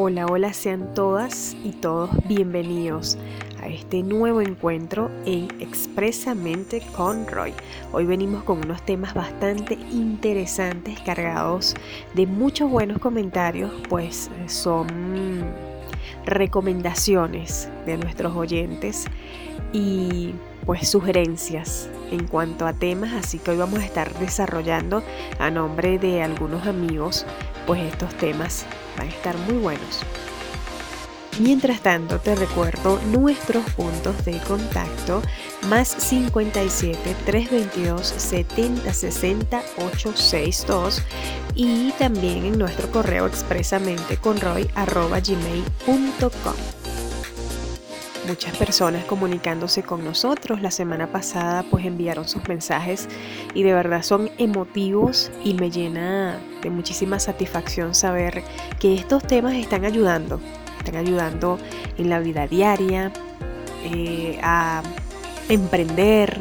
Hola, hola, sean todas y todos bienvenidos a este nuevo encuentro en Expresamente con Roy. Hoy venimos con unos temas bastante interesantes, cargados de muchos buenos comentarios, pues son recomendaciones de nuestros oyentes y pues sugerencias en cuanto a temas, así que hoy vamos a estar desarrollando a nombre de algunos amigos pues estos temas van a estar muy buenos. Mientras tanto, te recuerdo nuestros puntos de contacto más 57 322 70 60 862 y también en nuestro correo expresamente con roy muchas personas comunicándose con nosotros. La semana pasada pues enviaron sus mensajes y de verdad son emotivos y me llena de muchísima satisfacción saber que estos temas están ayudando, están ayudando en la vida diaria, eh, a emprender,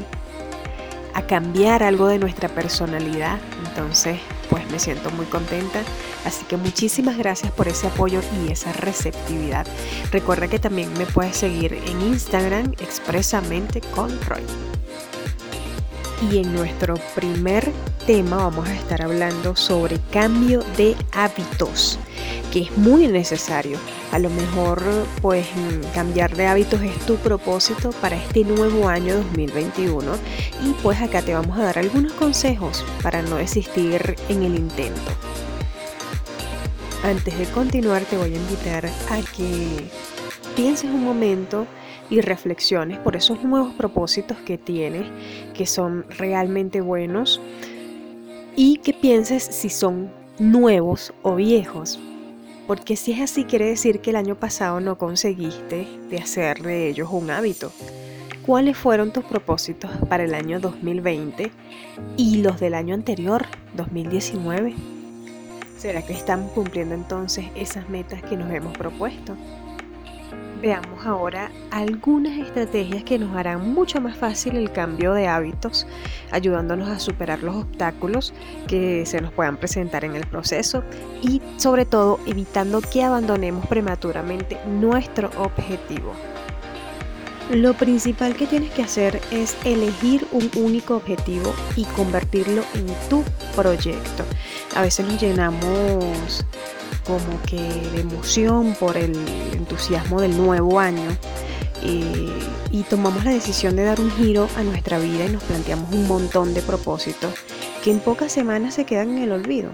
a cambiar algo de nuestra personalidad. Entonces pues me siento muy contenta. Así que muchísimas gracias por ese apoyo y esa receptividad. Recuerda que también me puedes seguir en Instagram expresamente con Roy. Y en nuestro primer tema vamos a estar hablando sobre cambio de hábitos, que es muy necesario. A lo mejor pues cambiar de hábitos es tu propósito para este nuevo año 2021 y pues acá te vamos a dar algunos consejos para no desistir en el intento. Antes de continuar te voy a invitar a que pienses un momento y reflexiones por esos nuevos propósitos que tienes, que son realmente buenos, y que pienses si son nuevos o viejos. Porque si es así, quiere decir que el año pasado no conseguiste de hacer de ellos un hábito. ¿Cuáles fueron tus propósitos para el año 2020 y los del año anterior, 2019? ¿Será que estamos cumpliendo entonces esas metas que nos hemos propuesto? Veamos ahora algunas estrategias que nos harán mucho más fácil el cambio de hábitos, ayudándonos a superar los obstáculos que se nos puedan presentar en el proceso y sobre todo evitando que abandonemos prematuramente nuestro objetivo. Lo principal que tienes que hacer es elegir un único objetivo y convertirlo en tu proyecto. A veces nos llenamos como que de emoción por el entusiasmo del nuevo año eh, y tomamos la decisión de dar un giro a nuestra vida y nos planteamos un montón de propósitos que en pocas semanas se quedan en el olvido.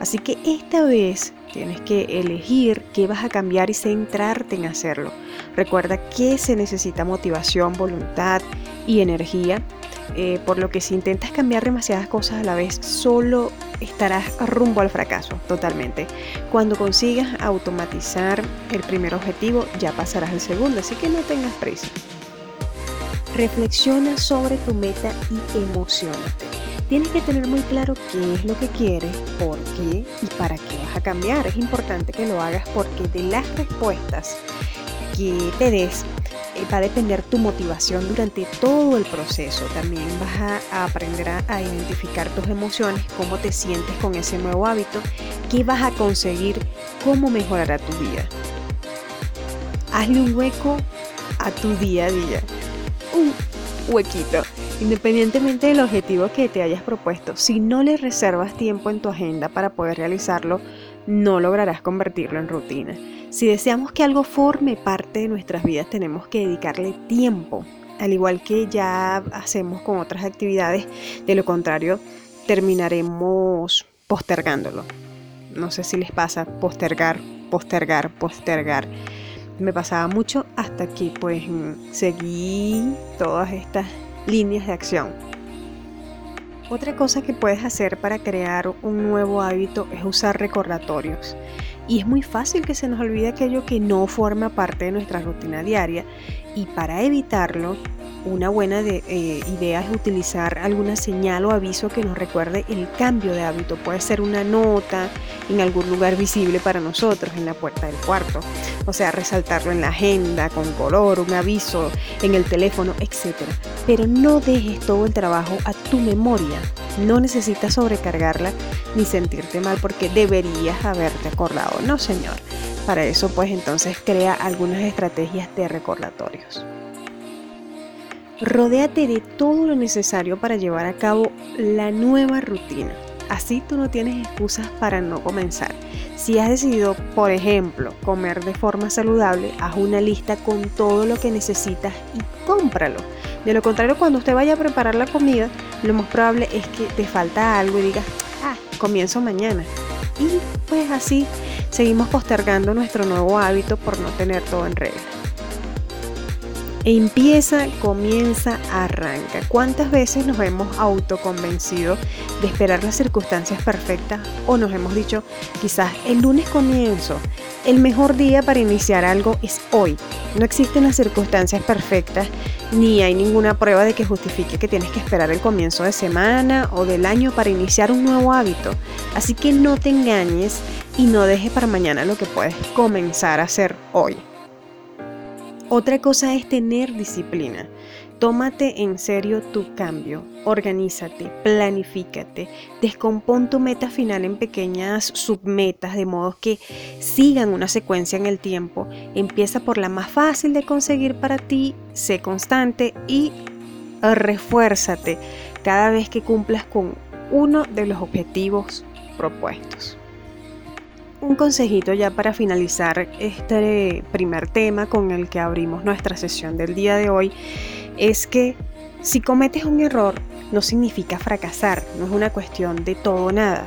Así que esta vez tienes que elegir qué vas a cambiar y centrarte en hacerlo. Recuerda que se necesita motivación, voluntad y energía, eh, por lo que si intentas cambiar demasiadas cosas a la vez, solo estarás rumbo al fracaso totalmente. Cuando consigas automatizar el primer objetivo, ya pasarás al segundo, así que no tengas prisa. Reflexiona sobre tu meta y emocionate. Tienes que tener muy claro qué es lo que quieres, por qué y para qué vas a cambiar. Es importante que lo hagas porque de las respuestas que te des va a depender tu motivación durante todo el proceso. También vas a, aprender a, identificar tus emociones, cómo te sientes con ese nuevo hábito, qué vas a conseguir, cómo mejorará tu vida. Hazle un hueco a tu día a día. Un huequito. Independientemente del objetivo que te hayas propuesto, si no le reservas tiempo en tu agenda para poder realizarlo, no lograrás convertirlo en rutina. Si deseamos que algo forme parte de nuestras vidas, tenemos que dedicarle tiempo, al igual que ya hacemos con otras actividades. De lo contrario, terminaremos postergándolo. No sé si les pasa postergar, postergar, postergar. Me pasaba mucho hasta que pues seguí todas estas líneas de acción. Otra cosa que puedes hacer para crear un nuevo hábito es usar recordatorios. Y es muy fácil que se nos olvide aquello que no forma parte de nuestra rutina diaria. Y para evitarlo, una buena eh, idea es utilizar alguna señal o aviso que nos recuerde el cambio de hábito. Puede ser una nota en algún lugar visible para nosotros, en la puerta del cuarto. O sea, resaltarlo en la agenda, con color, un aviso, en el teléfono, etc. Pero no dejes todo el trabajo a tu memoria. No necesitas sobrecargarla ni sentirte mal porque deberías haberte acordado. No, señor. para eso pues entonces crea algunas estrategias de recordatorios. Rodéate de todo lo necesario para llevar a cabo la nueva rutina. Así tú no tienes excusas para no comenzar. Si has decidido, por ejemplo, comer de forma saludable, haz una lista con todo lo que necesitas y cómpralo. De lo contrario, cuando usted vaya a preparar la comida, lo más probable es que te falta algo y digas, ah, comienzo mañana. Y pues así seguimos postergando nuestro nuevo hábito por no tener todo en regla. Empieza, comienza, arranca. ¿Cuántas veces nos hemos autoconvencido de esperar las circunstancias perfectas o nos hemos dicho, quizás el lunes comienzo? El mejor día para iniciar algo es hoy. No existen las circunstancias perfectas ni hay ninguna prueba de que justifique que tienes que esperar el comienzo de semana o del año para iniciar un nuevo hábito. Así que no te engañes y no dejes para mañana lo que puedes comenzar a hacer hoy. Otra cosa es tener disciplina. Tómate en serio tu cambio, organízate, planifícate, descompón tu meta final en pequeñas submetas de modo que sigan una secuencia en el tiempo. Empieza por la más fácil de conseguir para ti, sé constante y refuérzate cada vez que cumplas con uno de los objetivos propuestos un consejito ya para finalizar este primer tema con el que abrimos nuestra sesión del día de hoy es que si cometes un error no significa fracasar, no es una cuestión de todo o nada.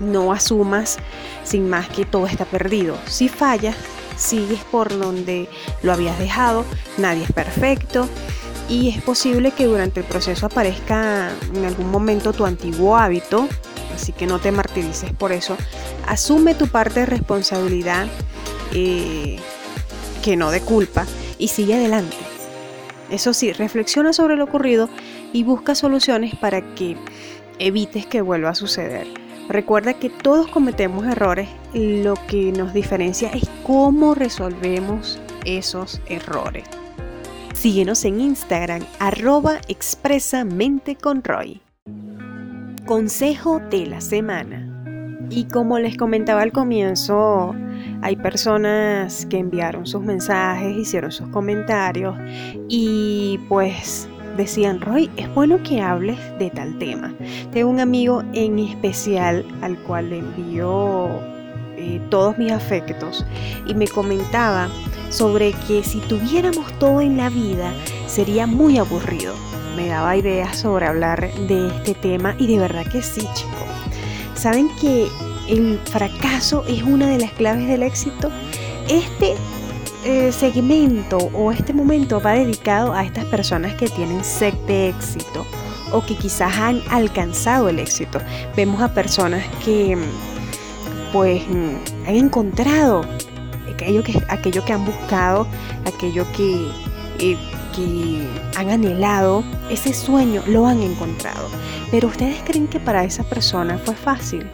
No asumas sin más que todo está perdido. Si fallas, sigues por donde lo habías dejado, nadie es perfecto y es posible que durante el proceso aparezca en algún momento tu antiguo hábito así que no te martirices por eso. Asume tu parte de responsabilidad, eh, que no de culpa, y sigue adelante. Eso sí, reflexiona sobre lo ocurrido y busca soluciones para que evites que vuelva a suceder. Recuerda que todos cometemos errores, lo que nos diferencia es cómo resolvemos esos errores. Síguenos en Instagram, arroba expresamente con Roy. Consejo de la semana. Y como les comentaba al comienzo, hay personas que enviaron sus mensajes, hicieron sus comentarios y pues decían, Roy, es bueno que hables de tal tema. Tengo un amigo en especial al cual le envío eh, todos mis afectos y me comentaba sobre que si tuviéramos todo en la vida sería muy aburrido me daba ideas sobre hablar de este tema y de verdad que sí, chicos. ¿Saben que el fracaso es una de las claves del éxito? Este eh, segmento o este momento va dedicado a estas personas que tienen sed de éxito o que quizás han alcanzado el éxito. Vemos a personas que pues han encontrado aquello que, aquello que han buscado, aquello que eh, han anhelado, ese sueño lo han encontrado. Pero ustedes creen que para esa persona fue fácil.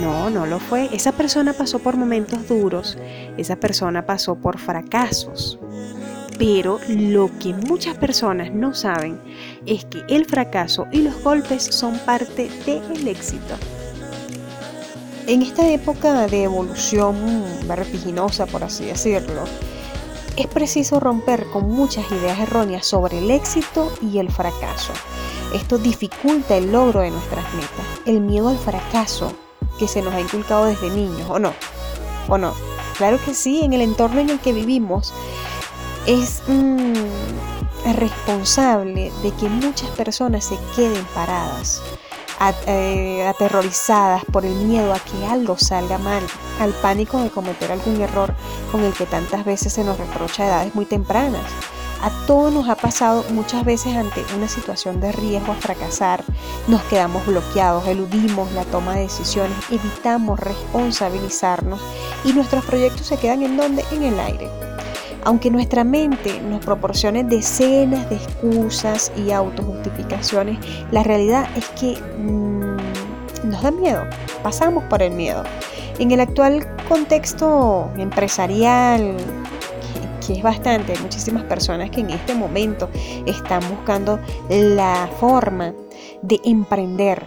No, no lo fue. Esa persona pasó por momentos duros, esa persona pasó por fracasos. Pero lo que muchas personas no saben es que el fracaso y los golpes son parte del éxito. En esta época de evolución vertiginosa, por así decirlo, es preciso romper con muchas ideas erróneas sobre el éxito y el fracaso. Esto dificulta el logro de nuestras metas. El miedo al fracaso que se nos ha inculcado desde niños, ¿o no? ¿O no? Claro que sí, en el entorno en el que vivimos es mm, responsable de que muchas personas se queden paradas aterrorizadas por el miedo a que algo salga mal, al pánico de cometer algún error con el que tantas veces se nos reprocha a edades muy tempranas. A todos nos ha pasado muchas veces ante una situación de riesgo a fracasar, nos quedamos bloqueados, eludimos la toma de decisiones, evitamos responsabilizarnos y nuestros proyectos se quedan en donde? En el aire. Aunque nuestra mente nos proporcione decenas de excusas y autojustificaciones, la realidad es que mm, nos da miedo, pasamos por el miedo. En el actual contexto empresarial, que, es bastante, hay muchísimas personas que en este momento están buscando la forma de emprender.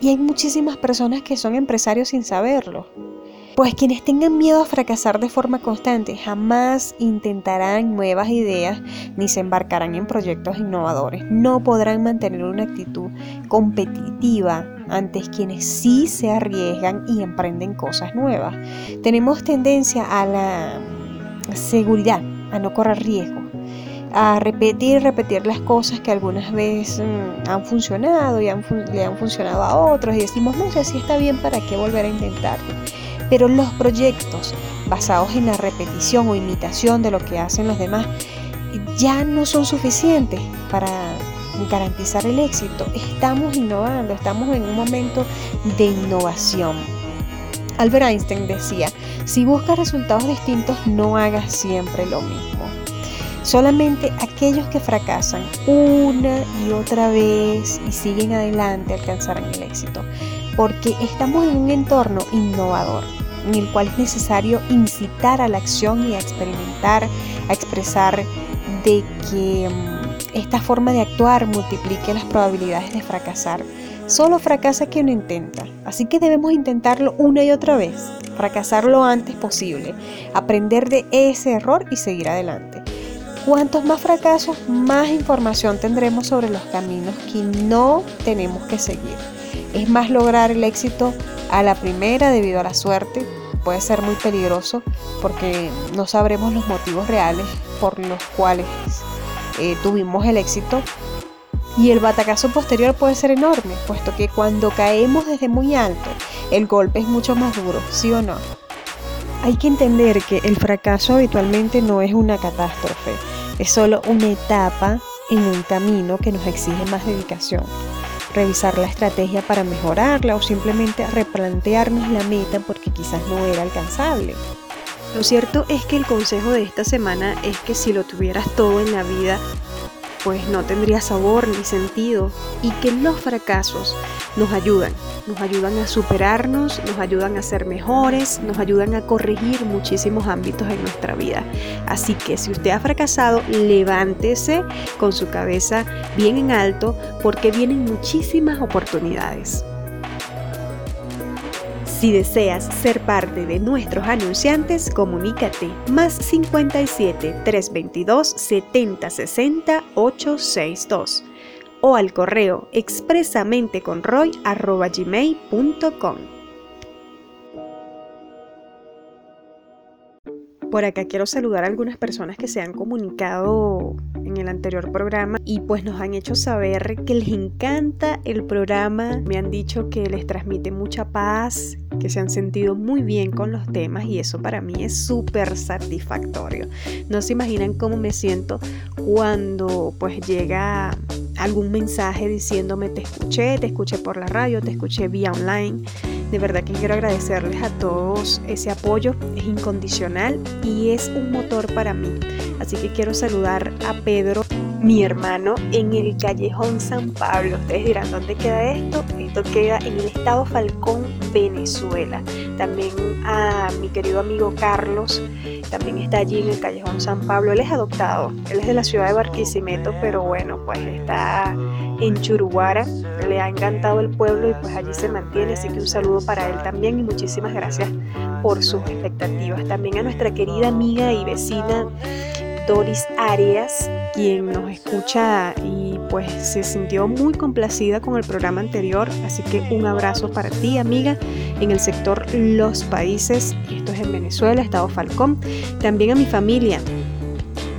Y hay muchísimas personas que son empresarios sin saberlo. Pues quienes tengan miedo a fracasar de forma constante jamás intentarán nuevas ideas ni se embarcarán en proyectos innovadores. No podrán mantener una actitud competitiva ante quienes sí se arriesgan y emprenden cosas nuevas. Tenemos tendencia a la seguridad, a no correr riesgo a repetir y repetir las cosas que algunas veces mm, han funcionado y le han funcionado a otros y decimos, no sé si está bien, ¿para qué volver a intentarlo? Pero los proyectos basados en la repetición o imitación de lo que hacen los demás ya no son suficientes para garantizar el éxito. Estamos innovando, estamos en un momento de innovación. Albert Einstein decía, si buscas resultados distintos, no hagas siempre lo mismo. Solamente aquellos que fracasan una y otra vez y siguen adelante alcanzarán el éxito, porque estamos en un entorno innovador en el cual es necesario incitar a la acción y a experimentar, a expresar de que mm, esta forma de actuar multiplique las probabilidades de fracasar. Solo fracasa quien lo intenta, así que debemos intentarlo una y otra vez, fracasar lo antes posible, aprender de ese error y seguir adelante. Cuantos más fracasos, más información tendremos sobre los caminos que no tenemos que seguir. Es más lograr el éxito a la primera debido a la suerte puede ser muy peligroso porque no sabremos los motivos reales por los cuales eh, tuvimos el éxito y el batacazo posterior puede ser enorme, puesto que cuando caemos desde muy alto, el golpe es mucho más duro, ¿sí o no? Hay que entender que el fracaso habitualmente no es una catástrofe, es solo una etapa en un camino que nos exige más dedicación revisar la estrategia para mejorarla o simplemente replantearnos la meta porque quizás no era alcanzable. Lo cierto es que el consejo de esta semana es que si lo tuvieras todo en la vida, pues no tendría sabor ni sentido y que los fracasos nos ayudan, nos ayudan a superarnos, nos ayudan a ser mejores, nos ayudan a corregir muchísimos ámbitos en nuestra vida. Así que si usted ha fracasado, levántese con su cabeza bien en alto porque vienen muchísimas oportunidades. Si deseas ser parte de nuestros anunciantes, comunícate. Más 57 322 7060 862 o al correo expresamente Por acá quiero saludar a algunas personas que se han comunicado en el anterior programa y pues nos han hecho saber que les encanta el programa, me han dicho que les transmite mucha paz, que se han sentido muy bien con los temas y eso para mí es súper satisfactorio. No se imaginan cómo me siento cuando pues llega algún mensaje diciéndome te escuché, te escuché por la radio, te escuché vía online. De verdad que quiero agradecerles a todos ese apoyo, es incondicional y es un motor para mí. Así que quiero saludar a Pedro, mi hermano, en el callejón San Pablo. Ustedes dirán, ¿dónde queda esto? Esto queda en el estado Falcón, Venezuela. También a mi querido amigo Carlos, también está allí en el callejón San Pablo. Él es adoptado, él es de la ciudad de Barquisimeto, pero bueno, pues está en Churuguara. Le ha encantado el pueblo y pues allí se mantiene. Así que un saludo para él también y muchísimas gracias por sus expectativas. También a nuestra querida amiga y vecina Doris Arias, quien nos escucha y pues se sintió muy complacida con el programa anterior, así que un abrazo para ti amiga en el sector Los Países, esto es en Venezuela, Estado Falcón, también a mi familia,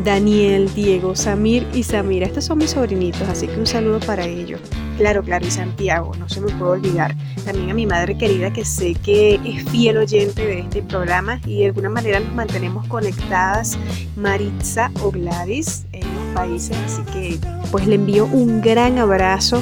Daniel, Diego, Samir y Samira. Estos son mis sobrinitos, así que un saludo para ellos. Claro, claro, y Santiago, no se me puede olvidar. También a mi madre querida, que sé que es fiel oyente de este programa y de alguna manera nos mantenemos conectadas, Maritza o Gladys, países. Así que pues le envío un gran abrazo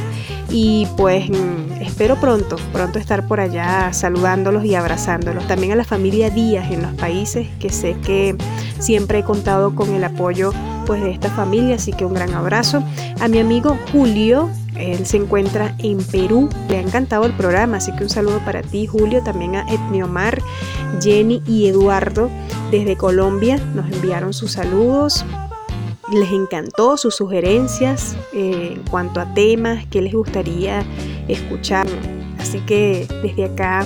y pues mm, espero pronto, pronto estar por allá saludándolos y abrazándolos. También a la familia Díaz en los países, que sé que siempre he contado con el apoyo pues de esta familia, así que un gran abrazo. A mi amigo Julio, él se encuentra en Perú. Le ha encantado el programa, así que un saludo para ti, Julio. También a Etniomar, Jenny y Eduardo desde Colombia. Nos enviaron sus saludos les encantó sus sugerencias eh, en cuanto a temas que les gustaría escuchar. Así que desde acá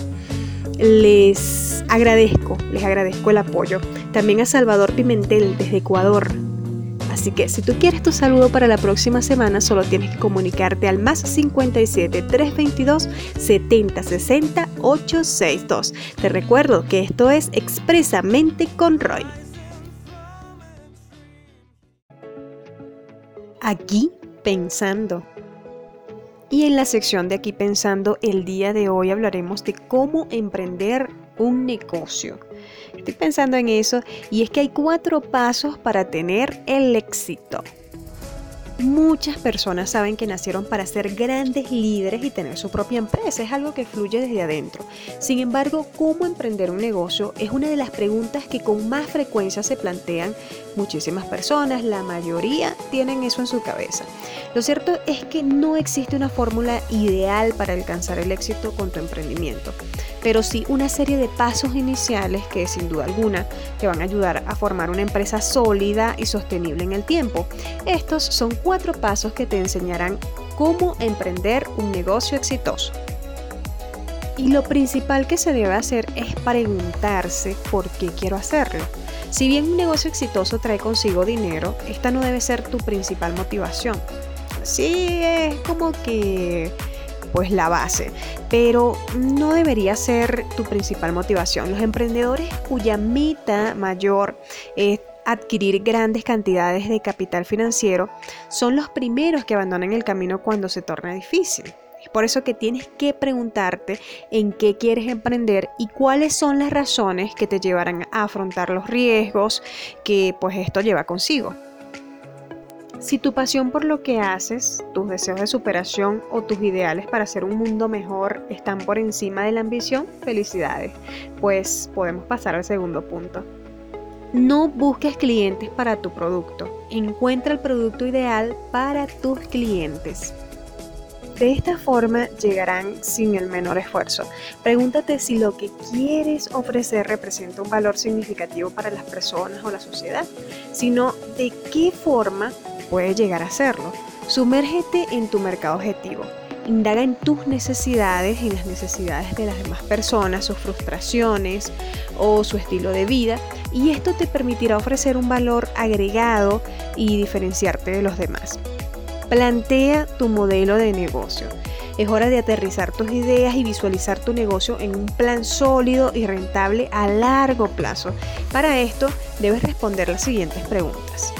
les agradezco, les agradezco el apoyo. También a Salvador Pimentel desde Ecuador. Así que si tú quieres tu saludo para la próxima semana, solo tienes que comunicarte al más 57 322 70 60 862. Te recuerdo que esto es expresamente con Roy. Aquí pensando. Y en la sección de Aquí pensando, el día de hoy hablaremos de cómo emprender un negocio. Estoy pensando en eso y es que hay cuatro pasos para tener el éxito. Muchas personas saben que nacieron para ser grandes líderes y tener su propia empresa, es algo que fluye desde adentro. Sin embargo, ¿cómo emprender un negocio? Es una de las preguntas que con más frecuencia se plantean muchísimas personas, la mayoría tienen eso en su cabeza. Lo cierto es que no existe una fórmula ideal para alcanzar el éxito con tu emprendimiento, pero sí una serie de pasos iniciales que sin duda alguna te van a ayudar a formar una empresa sólida y sostenible en el tiempo. Estos son cuatro cuatro pasos que te enseñarán cómo emprender un negocio exitoso. Y lo principal que se debe hacer es preguntarse por qué quiero hacerlo. Si bien un negocio exitoso trae consigo dinero, esta no debe ser tu principal motivación. Sí, es como que pues la base, pero no debería ser tu principal motivación. Los emprendedores cuya meta mayor es adquirir grandes cantidades de capital financiero son los primeros que abandonan el camino cuando se torna difícil. Es por eso que tienes que preguntarte en qué quieres emprender y cuáles son las razones que te llevarán a afrontar los riesgos que pues esto lleva consigo. Si tu pasión por lo que haces, tus deseos de superación o tus ideales para hacer un mundo mejor están por encima de la ambición, felicidades, pues podemos pasar al segundo punto. No busques clientes para tu producto, encuentra el producto ideal para tus clientes. De esta forma llegarán sin el menor esfuerzo. Pregúntate si lo que quieres ofrecer representa un valor significativo para las personas o la sociedad, sino de qué forma puedes llegar a hacerlo. Sumérgete en tu mercado objetivo, Indaga en tus necesidades, en las necesidades de las demás personas, sus frustraciones o su estilo de vida y esto te permitirá ofrecer un valor agregado y diferenciarte de los demás. Plantea tu modelo de negocio. Es hora de aterrizar tus ideas y visualizar tu negocio en un plan sólido y rentable a largo plazo. Para esto debes responder las siguientes preguntas.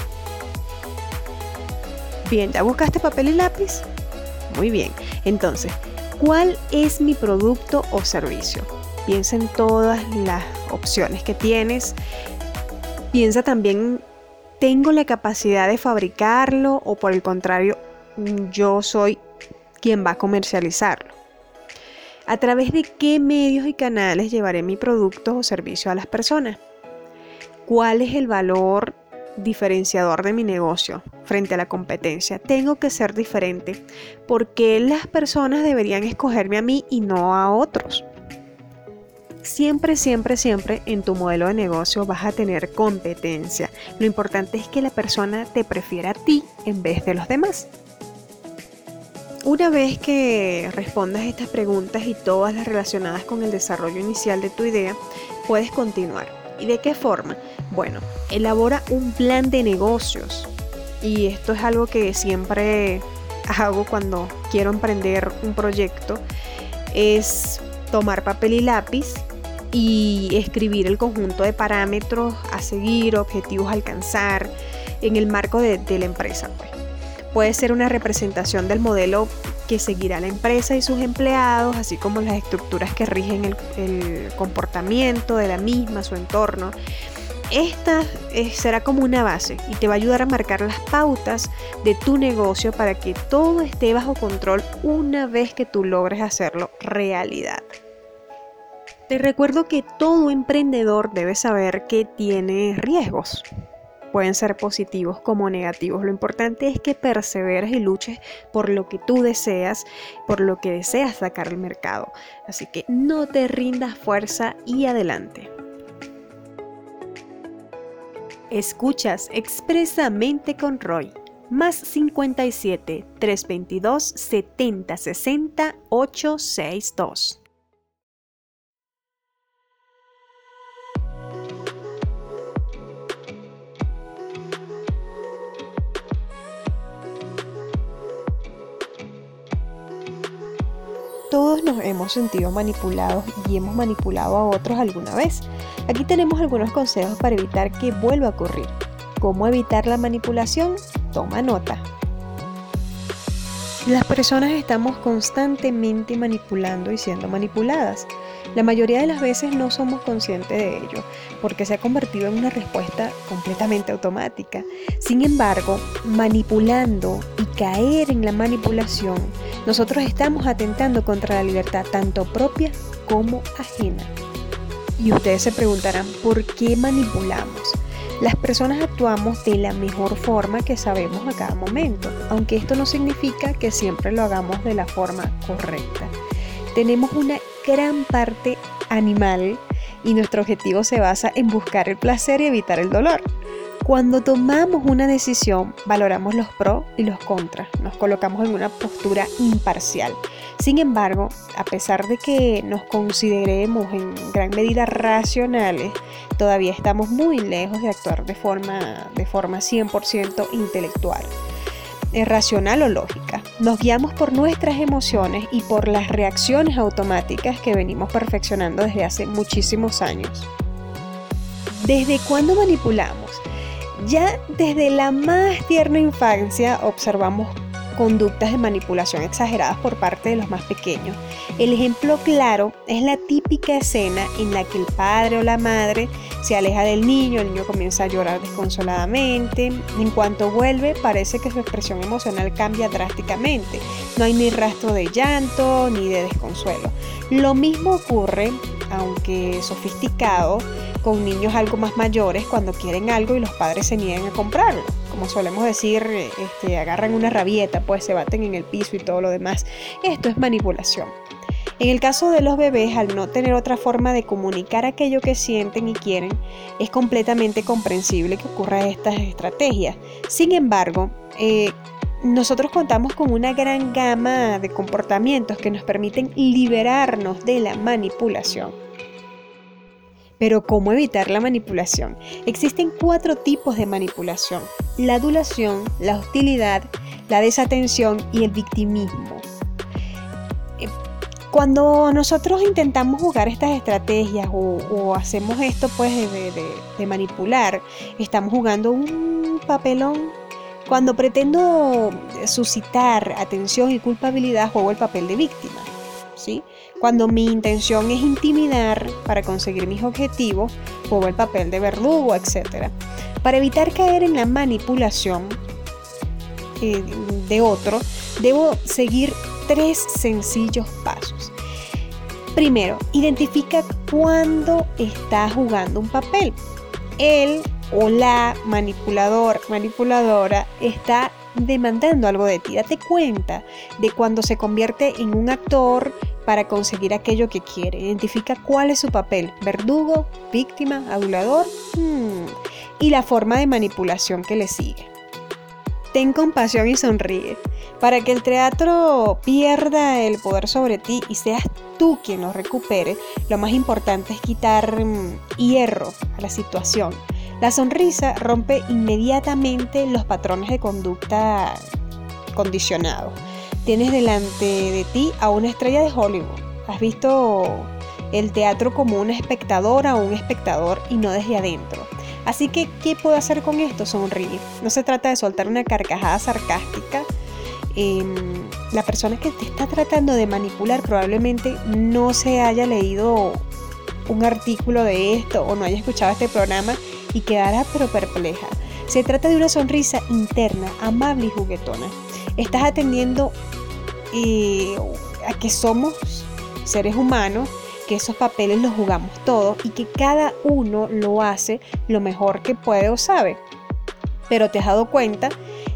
Bien, ¿ya buscaste papel y lápiz? Muy bien. Entonces, ¿cuál es mi producto o servicio? Piensa en todas las opciones que tienes. Piensa también, ¿tengo la capacidad de fabricarlo o por el contrario, yo soy quien va a comercializarlo? ¿A través de qué medios y canales llevaré mi producto o servicio a las personas? ¿Cuál es el valor diferenciador de mi negocio frente a la competencia. Tengo que ser diferente porque las personas deberían escogerme a mí y no a otros. Siempre, siempre, siempre en tu modelo de negocio vas a tener competencia. Lo importante es que la persona te prefiera a ti en vez de los demás. Una vez que respondas estas preguntas y todas las relacionadas con el desarrollo inicial de tu idea, puedes continuar. ¿Y de qué forma? Bueno, elabora un plan de negocios. Y esto es algo que siempre hago cuando quiero emprender un proyecto. Es tomar papel y lápiz y escribir el conjunto de parámetros a seguir, objetivos a alcanzar en el marco de, la empresa. Pues. Puede ser una representación del modelo que seguirá la empresa y sus empleados, así como las estructuras que rigen el, el comportamiento de la misma, su entorno esta eh, será como una base y te va a ayudar a marcar las pautas de tu negocio para que todo esté bajo control una vez que tú logres hacerlo realidad. Te recuerdo que todo emprendedor debe saber que tiene riesgos. Pueden ser positivos como negativos. Lo importante es que perseveres y luches por lo que tú deseas, por lo que deseas sacar al mercado. Así que no te rindas fuerza y adelante. Escuchas expresamente con Roy. Más 57 322 70 60 862. Todos nos hemos sentido manipulados y hemos manipulado a otros alguna vez. Aquí tenemos algunos consejos para evitar que vuelva a ocurrir. ¿Cómo evitar la manipulación? Toma nota. Las personas estamos constantemente manipulando y siendo manipuladas. La mayoría de las veces no somos conscientes de ello, porque se ha convertido en una respuesta completamente automática. Sin embargo, manipulando caer en la manipulación, nosotros estamos atentando contra la libertad tanto propia como ajena. Y ustedes se preguntarán, ¿por qué manipulamos? Las personas actuamos de la mejor forma que sabemos a cada momento, aunque esto no significa que siempre lo hagamos de la forma correcta. Tenemos una gran parte animal y nuestro objetivo se basa en buscar el placer y evitar el dolor. Cuando tomamos una decisión, valoramos los pros y los contras, nos colocamos en una postura imparcial. Sin embargo, a pesar de que nos consideremos en gran medida racionales, todavía estamos muy lejos de actuar de forma, de forma 100% intelectual, racional o lógica. Nos guiamos por nuestras emociones y por las reacciones automáticas que venimos perfeccionando desde hace muchísimos años. ¿Desde cuándo manipulamos? Ya desde la más tierna infancia observamos conductas de manipulación exageradas por parte de los más pequeños. El ejemplo claro es la típica escena en la que el padre o la madre se aleja del niño, el niño comienza a llorar desconsoladamente, en cuanto vuelve parece que su expresión emocional cambia drásticamente, no hay ni rastro de llanto ni de desconsuelo. Lo mismo ocurre, aunque sofisticado, con niños algo más mayores cuando quieren algo y los padres se niegan a comprarlo. Como solemos decir, este, agarran una rabieta, pues se baten en el piso y todo lo demás. Esto es manipulación. En el caso de los bebés, al no tener otra forma de comunicar aquello que sienten y quieren, es completamente comprensible que ocurra estas estrategias. Sin embargo, eh, nosotros contamos con una gran gama de comportamientos que nos permiten liberarnos de la manipulación. Pero ¿cómo evitar la manipulación? Existen cuatro tipos de manipulación. La adulación, la hostilidad, la desatención y el victimismo. Eh, cuando nosotros intentamos jugar estas estrategias o, hacemos esto pues de manipular, estamos jugando un papelón. Cuando pretendo suscitar atención y culpabilidad, juego el papel de víctima. ¿sí? Cuando mi intención es intimidar para conseguir mis objetivos, juego el papel de verdugo, etc. Para evitar caer en la manipulación eh, de otro, debo seguir tres sencillos pasos. Primero, identifica cuándo está jugando un papel. Él o la manipulador, manipuladora está demandando algo de ti. Date cuenta de cuando se convierte en un actor para conseguir aquello que quiere. Identifica cuál es su papel, verdugo, víctima, adulador hmm, y la forma de manipulación que le sigue. Ten compasión y sonríe. Para que el teatro pierda el poder sobre ti y seas tú quien lo recupere, lo más importante es quitar mm, hierro a la situación. La sonrisa rompe inmediatamente los patrones de conducta condicionados. Tienes delante de ti a una estrella de Hollywood. Has visto el teatro como una espectadora o un espectador y no desde adentro. Así que, ¿qué puedo hacer con esto? Sonríe. No se trata de soltar una carcajada sarcástica. Em, la persona que te está tratando de manipular probablemente no se haya leído un artículo de esto o no haya escuchado este programa y quedará pero perpleja. Se trata de una sonrisa interna, amable y juguetona. Estás atendiendo eh, a que somos seres humanos, que esos papeles los jugamos todos y que cada uno lo hace lo mejor que puede o sabe. Pero te has dado cuenta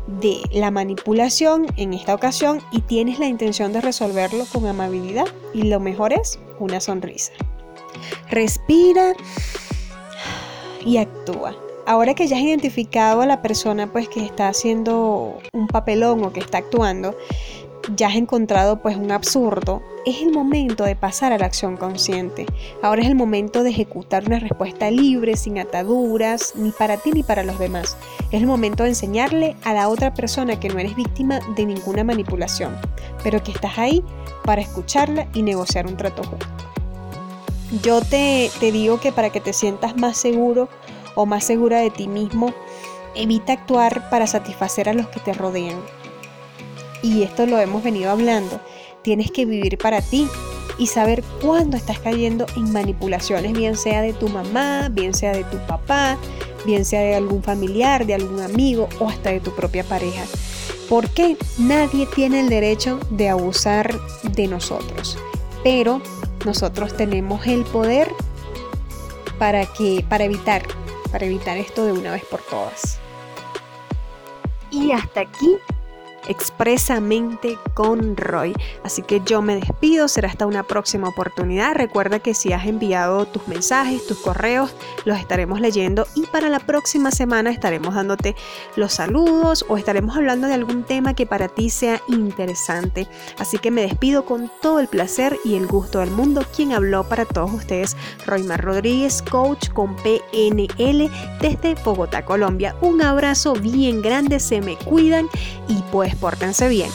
de la manipulación en esta ocasión y tienes la intención de resolverlo con amabilidad y lo mejor es una sonrisa. Respira y actúa. Ahora que ya has identificado a la persona pues que está haciendo un papelón o que está actuando, ya has encontrado pues un absurdo, es el momento de pasar a la acción consciente. Ahora es el momento de ejecutar una respuesta libre, sin ataduras, ni para ti ni para los demás. Es el momento de enseñarle a la otra persona que no eres víctima de ninguna manipulación, pero que estás ahí para escucharla y negociar un trato justo. Yo te, te digo que para que te sientas más seguro o más segura de ti mismo, evita actuar para satisfacer a los que te rodean. Y esto lo hemos venido hablando. Tienes que vivir para ti y saber cuándo estás cayendo en manipulaciones, bien sea de tu mamá, bien sea de tu papá, bien sea de algún familiar, de algún amigo o hasta de tu propia pareja. Porque nadie tiene el derecho de abusar de nosotros, pero nosotros tenemos el poder para que para evitar para evitar esto de una vez por todas. Y hasta aquí expresamente con Roy. Así que yo me despido, será hasta una próxima oportunidad. Recuerda que si has enviado tus mensajes, tus correos, los estaremos leyendo y para la próxima semana estaremos dándote los saludos o estaremos hablando de algún tema que para ti sea interesante. Así que me despido con todo el placer y el gusto del mundo. Quien habló para todos ustedes, Roymar Rodríguez, coach con PNL desde Bogotá, Colombia. Un abrazo bien grande, se me cuidan y pues pórtense bien.